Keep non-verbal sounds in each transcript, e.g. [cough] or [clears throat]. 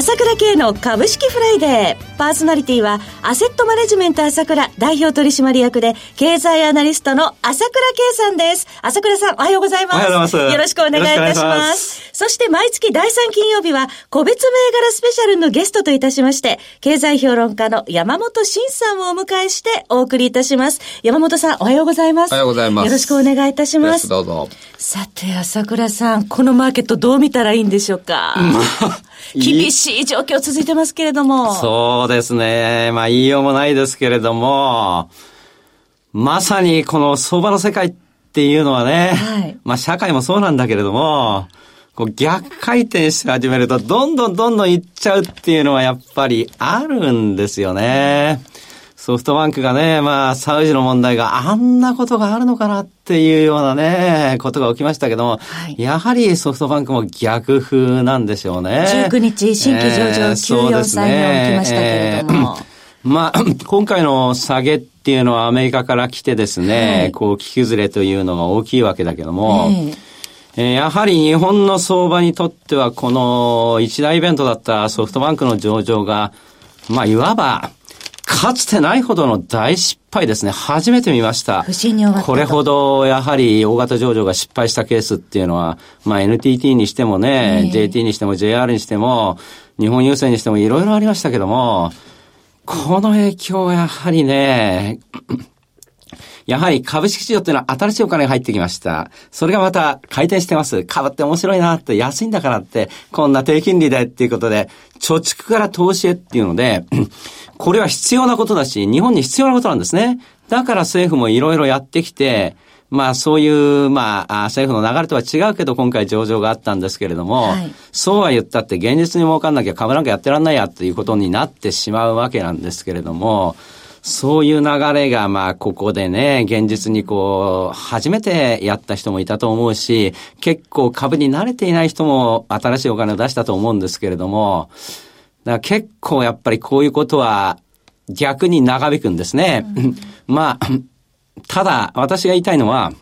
朝倉慶の株式フライデー。パーソナリティは、アセットマネジメント朝倉代表取締役で、経済アナリストの朝倉慶さんです。朝倉さん、おはようございます。おはようございます。よろしくお願いいたします。そして毎月第3金曜日は、個別銘柄スペシャルのゲストといたしまして、経済評論家の山本伸さんをお迎えしてお送りいたします。山本さん、おはようございます。おはようございます。よろしくお願いいたします。どうぞ。さて、朝倉さん、このマーケットどう見たらいいんでしょうか、まあ、厳しい状況続いてますけれども。そうですね。まあ、言いようもないですけれども、まさにこの相場の世界っていうのはね、はい、まあ、社会もそうなんだけれども、こう逆回転し始めると、どんどんどんどんいっちゃうっていうのはやっぱりあるんですよね。ソフトバンクがね、まあ、サウジの問題があんなことがあるのかなっていうようなね、ことが起きましたけども、はい、やはりソフトバンクも逆風なんでしょうね。19日、新規上場94歳に起きましたけれども。えーまあ、[clears throat] 今回の下げっていうのはアメリカから来てですね、はい、こう、気崩れというのが大きいわけだけども、えーえー、やはり日本の相場にとっては、この一大イベントだったソフトバンクの上場が、まあ、いわば、かつてないほどの大失敗ですね。初めて見ました。不審に終わったこれほど、やはり大型上場が失敗したケースっていうのは、まあ NTT にしてもね、えー、JT にしても JR にしても、日本郵政にしてもいろいろありましたけども、この影響はやはりね、やはり株式市場っていうのは新しいお金が入ってきました。それがまた回転してます。株って面白いなって、安いんだからって、こんな低金利でっていうことで、貯蓄から投資へっていうので、[clears throat] これは必要なことだし、日本に必要なことなんですね。だから政府もいろいろやってきて、まあそういう、まあ政府の流れとは違うけど今回上場があったんですけれども、はい、そうは言ったって現実に儲かんなきゃ株なんかやってらんないやっていうことになってしまうわけなんですけれども、そういう流れが、まあ、ここでね、現実にこう、初めてやった人もいたと思うし、結構株に慣れていない人も新しいお金を出したと思うんですけれども、だから結構やっぱりこういうことは逆に長引くんですね。うん、まあ、ただ私が言いたいのは、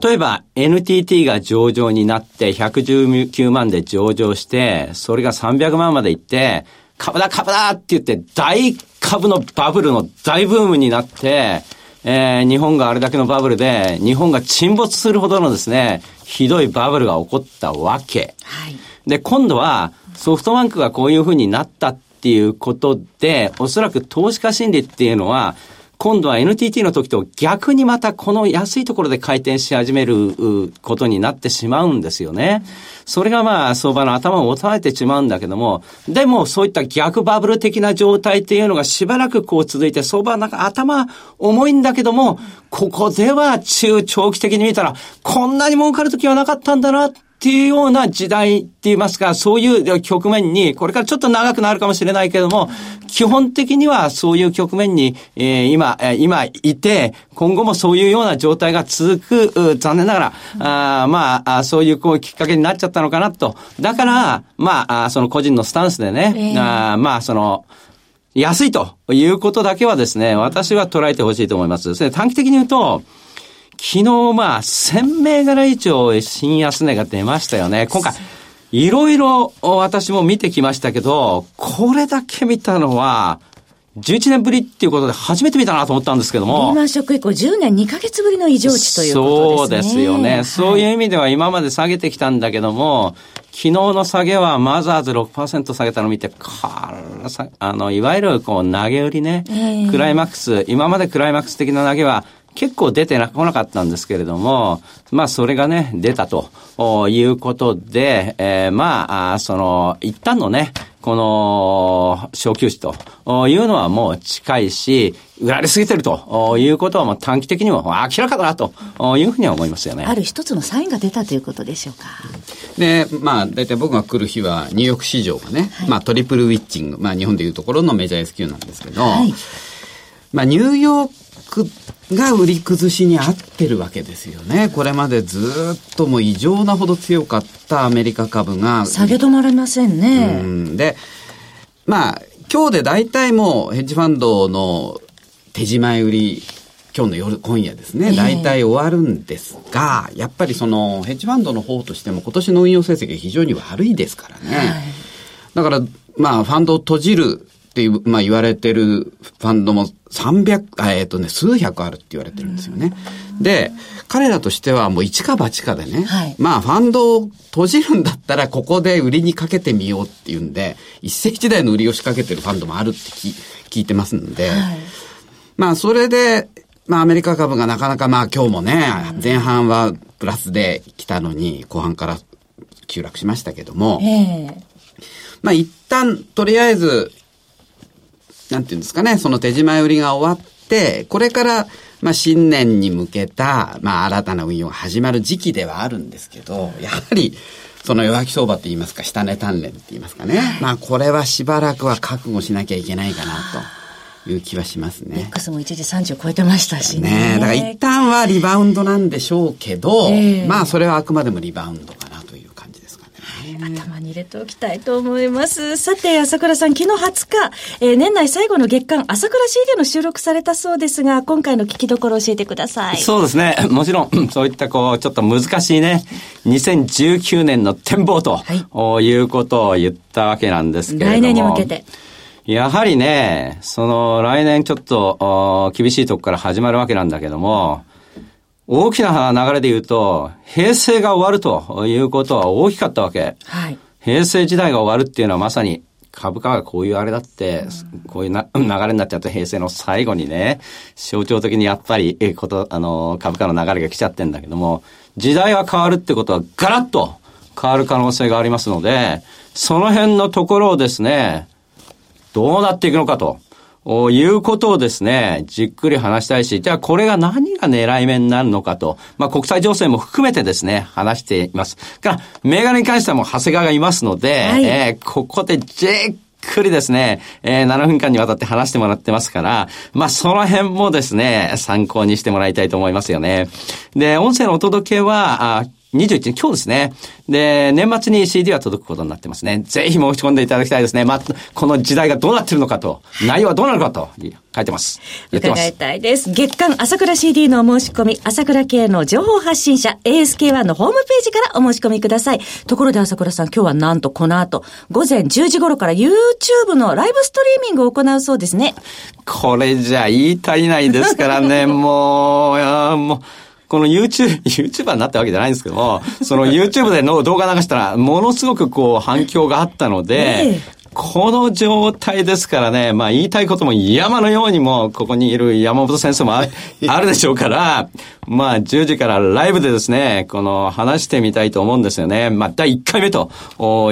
例えば NTT が上場になって119万で上場して、それが300万までいって、株だ株だって言って大株のバブルの大ブームになって、えー、日本があれだけのバブルで、日本が沈没するほどのですね、ひどいバブルが起こったわけ。はい、で、今度は、ソフトバンクがこういうふうになったっていうことで、おそらく投資家心理っていうのは、今度は NTT の時と逆にまたこの安いところで回転し始めることになってしまうんですよね。それがまあ相場の頭を押さえてしまうんだけども、でもそういった逆バブル的な状態っていうのがしばらくこう続いて、相場なんか頭重いんだけども、ここでは中長期的に見たら、こんなに儲かる時はなかったんだないうような時代って言いますか、そういう局面に、これからちょっと長くなるかもしれないけれども、基本的にはそういう局面に、えー、今、えー、今いて、今後もそういうような状態が続く、残念ながら、あまあ、そういうこうきっかけになっちゃったのかなと。だから、まあ、その個人のスタンスでね、えー、あまあ、その、安いということだけはですね、私は捉えてほしいと思います。短期的に言うと、昨日まあ、1000銘柄以上新安値が出ましたよね。今回、いろいろ私も見てきましたけど、これだけ見たのは、11年ぶりっていうことで初めて見たなと思ったんですけども。リーマンショック以降10年2ヶ月ぶりの異常値ということですね。そうですよね。はい、そういう意味では今まで下げてきたんだけども、昨日の下げはマザーズ6%下げたのを見て、かあの、いわゆるこう投げ売りね、えー、クライマックス、今までクライマックス的な投げは結構出てな、来なかったんですけれども、まあそれがね、出たということで、えー、まあ、その、一旦のね、この、小休止というのはもう近いし、売られすぎてるということはもう短期的にも明らかだなというふうには思いますよね。ある一つのサインが出たということでしょうか。で、まあ、大体僕が来る日は、ニューヨーク市場がね、はい、まあトリプルウィッチング、まあ日本でいうところのメジャー S q なんですけど、はい、まあニューヨークが売り崩しに合ってるわけですよね。これまでずっともう異常なほど強かったアメリカ株が。下げ止まれませんね。うん、で、まあ、今日で大体もうヘッジファンドの手仕舞売り、今日の夜、今夜ですね、大体終わるんですが、やっぱりその、ヘッジファンドの方としても今年の運用成績が非常に悪いですからね。はい、だから、まあ、ファンドを閉じるっていう、まあ言われてるファンドも300、えっ、ー、とね、数百あるって言われてるんですよね。で、彼らとしてはもう一か八かでね、はい、まあファンドを閉じるんだったらここで売りにかけてみようっていうんで、一世紀代の売りを仕掛けてるファンドもあるって聞いてますんで、はい、まあそれで、まあアメリカ株がなかなかまあ今日もね、前半はプラスで来たのに後半から急落しましたけども、えー、まあ一旦とりあえずなんていうんですかね、その手仕舞売りが終わって、これから、まあ、新年に向けた、まあ、新たな運用が始まる時期ではあるんですけど、やはり、その弱気相場って言いますか、下値鍛錬って言いますかね。まあ、これはしばらくは覚悟しなきゃいけないかなと。いう気はしますね。X も一時30超えてましたしね。ねだから一旦はリバウンドなんでしょうけど、えー、まあそれはあくまでもリバウンドか頭に入れておきたいと思います。さて、朝倉さん、昨日20日、えー、年内最後の月間朝倉 CD の収録されたそうですが、今回の聞きどころ教えてください。そうですね。もちろん、そういったこう、ちょっと難しいね、2019年の展望と、はい、いうことを言ったわけなんですけれども。来年に向けて。やはりね、その来年ちょっと厳しいとこから始まるわけなんだけども、大きな流れで言うと、平成が終わるということは大きかったわけ。はい。平成時代が終わるっていうのはまさに株価がこういうあれだって、こういうな [clears throat] 流れになっちゃった平成の最後にね、象徴的にやっぱり、えこと、あの、株価の流れが来ちゃってんだけども、時代が変わるってことはガラッと変わる可能性がありますので、その辺のところをですね、どうなっていくのかと。いうことをですね、じっくり話したいし、じゃあこれが何が狙い目になるのかと、まあ国際情勢も含めてですね、話しています。が、銘柄に関してはもう長谷川がいますので、はい、えー、ここでじっくりですね、えー、7分間にわたって話してもらってますから、まあ、その辺もですね、参考にしてもらいたいと思いますよね。で、音声のお届けは、あ21日、今日ですね。で、年末に CD は届くことになってますね。ぜひ申し込んでいただきたいですね。まあ、この時代がどうなってるのかと、内容はどうなるかと、書いてます。伺いたいです。月間朝倉 CD のお申し込み、朝倉系の情報発信者、ASK1 のホームページからお申し込みください。ところで朝倉さん、今日はなんとこの後、午前10時頃から YouTube のライブストリーミングを行うそうですね。これじゃ言い足りないですからね、[laughs] もう、いやもう、この YouTube、[laughs] YouTuber になったわけじゃないんですけども、その YouTube での動画流したら、ものすごくこう反響があったので、この状態ですからね、まあ言いたいことも山のようにも、ここにいる山本先生もあ [laughs] るでしょうから、まあ10時からライブでですね、この話してみたいと思うんですよね。まあ第1回目と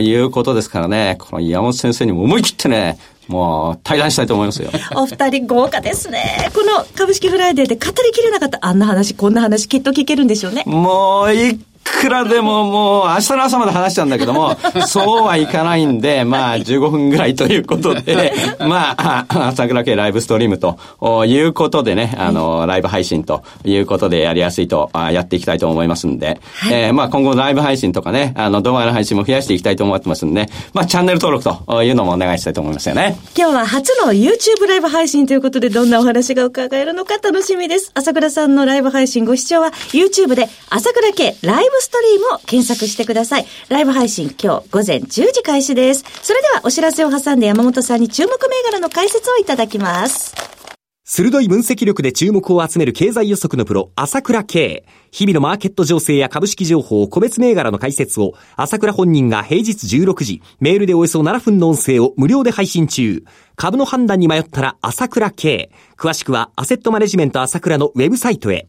いうことですからね、この山本先生にも思い切ってね、もう対談したいと思いますよ。お二人豪華ですね。この株式フライデーで語りきれなかったあんな話、こんな話きっと聞けるんでしょうね。もういくらでももう明日の朝まで話しちゃうんだけども、[laughs] そうはいかないんで、まあ15分ぐらいということで、[laughs] まあ、朝倉慶ライブストリームということでね、あの、ライブ配信ということでやりやすいと、やっていきたいと思いますんで、はい、えー、まあ今後ライブ配信とかね、あの動画の配信も増やしていきたいと思ってますんで、まあチャンネル登録というのもお願いしたいと思いますよね。今日は初の YouTube ライブ配信ということで、どんなお話が伺えるのか楽しみです。朝倉さんのライブ配信ご視聴は YouTube で朝倉系ライブストリームを検索してください。ライブ配信今日午前10時開始です。それではお知らせを挟んで山本さんに注目銘柄の解説をいただきます。鋭い分析力で注目を集める経済予測のプロ、朝倉慶。日々のマーケット情勢や株式情報、個別銘柄の解説を、朝倉本人が平日16時、メールでおよそ7分の音声を無料で配信中。株の判断に迷ったら朝倉慶。詳しくは、アセットマネジメント朝倉のウェブサイトへ。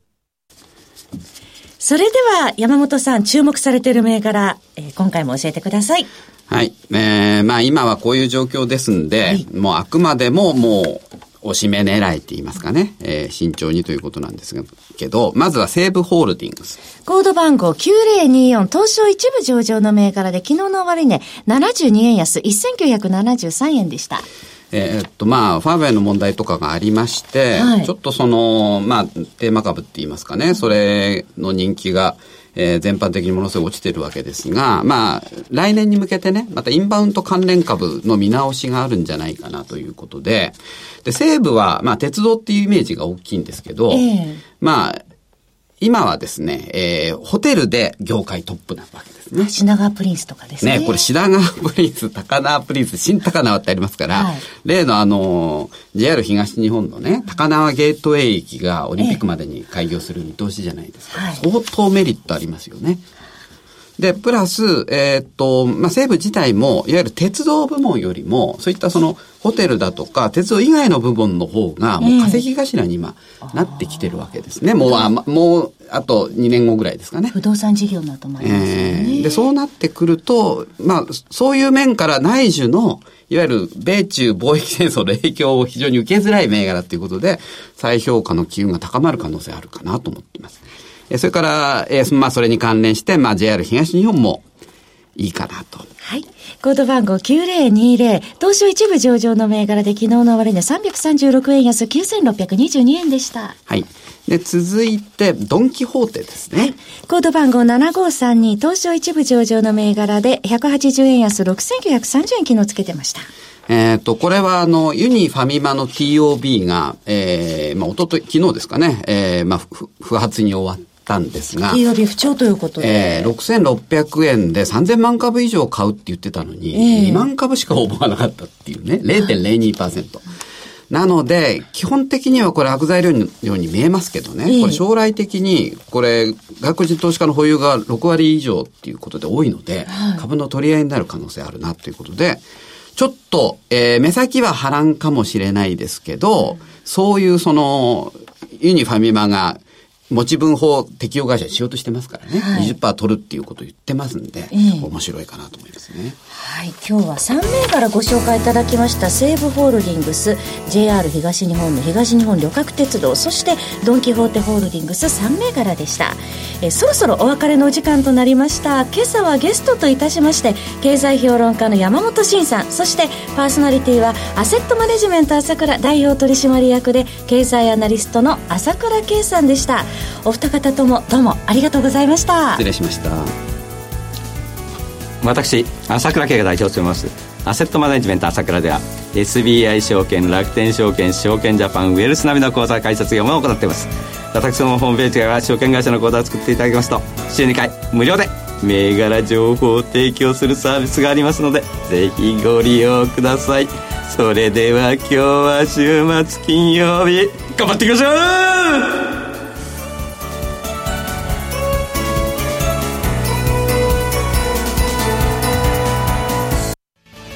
それでは山本さん注目されている銘柄、えー、今回も教えてください。はい。えー、まあ今はこういう状況ですんで、はい、もうあくまでももう、おしめ狙いって言いますかね、えー、慎重にということなんですけど、まずは西武ホールディングス。コード番号9024、東証一部上場の銘柄で、昨日の終値、ね、72円安、1973円でした。えー、っと、まあ、ファーウェイの問題とかがありまして、はい、ちょっとその、まあ、テーマ株って言いますかね、それの人気が、えー、全般的にものすごい落ちてるわけですが、まあ、来年に向けてね、またインバウンド関連株の見直しがあるんじゃないかなということで、で、西部は、まあ、鉄道っていうイメージが大きいんですけど、えー、まあ、今はですね、えー、ホテルで業界トップなわけですね。品川プリンスとかですね。ね、これ品川プリンス、高輪プリンス、新高輪ってありますから、はい、例のあの、JR 東日本のね、高輪ゲートウェイ駅がオリンピックまでに開業する見通しじゃないですか。えー、相当メリットありますよね。で、プラス、えー、っと、まあ、西武自体も、いわゆる鉄道部門よりも、そういったその、ホテルだとか、鉄道以外の部門の方が、もう稼ぎ頭に今、なってきてるわけですね。もう、あもう、あと2年後ぐらいですかね。不動産事業などもありますよね、えー。で、そうなってくると、まあ、そういう面から内需の、いわゆる米中貿易戦争の影響を非常に受けづらい銘柄ということで、再評価の機運が高まる可能性あるかなと思っています。それから、えー、まあ、それに関連して、まあ、JR 東日本もいいかなと。はい。コード番号9020、東証一部上場の銘柄で昨日の終値336円安9622円でした。はい。で、続いて、ドンキホーテですね。はい。コード番号7532、東証一部上場の銘柄で180円安6930円昨日つけてました。えっ、と、これはあの、ユニファミマの TOB が、えー、まあ、おととい、昨日ですかね、えー、まあ、不発に終わって、たんですが。金曜日不調ということで。えー、6600円で3000万株以上買うって言ってたのに、えー、2万株しか応募がなかったっていうね、0.02%。なので、基本的にはこれ悪材料のように見えますけどね、これ将来的に、これ、外国人投資家の保有が6割以上っていうことで多いので、株の取り合いになる可能性あるなということで、ちょっと、えー、目先は波乱かもしれないですけど、そういうその、ユニファミマが持ち分法適用会社しようとしてますからね。はい、20%取るっていうことを言ってますんで、えー、面白いかなと思いますね。はい。今日は3名からご紹介いただきました西武ホールディングス、JR 東日本の東日本旅客鉄道、そしてドンキホーテホールディングス3名からでした。えそろそろお別れのお時間となりました今朝はゲストといたしまして経済評論家の山本慎さんそしてパーソナリティはアセットマネジメント朝倉代表取締役で経済アナリストの朝倉圭さんでしたお二方ともどうもありがとうございました。失礼しました。私朝倉圭が代表を務めます。アセットマネジメント朝倉では SBI 証券楽天証券証券ジャパンウェルス並みの口座開設業務を行っています。私のホームページから証券会社の口座を作っていただきますと週2回無料で銘柄情報を提供するサービスがありますのでぜひご利用ください。それでは今日は週末金曜日。頑張っていきましょう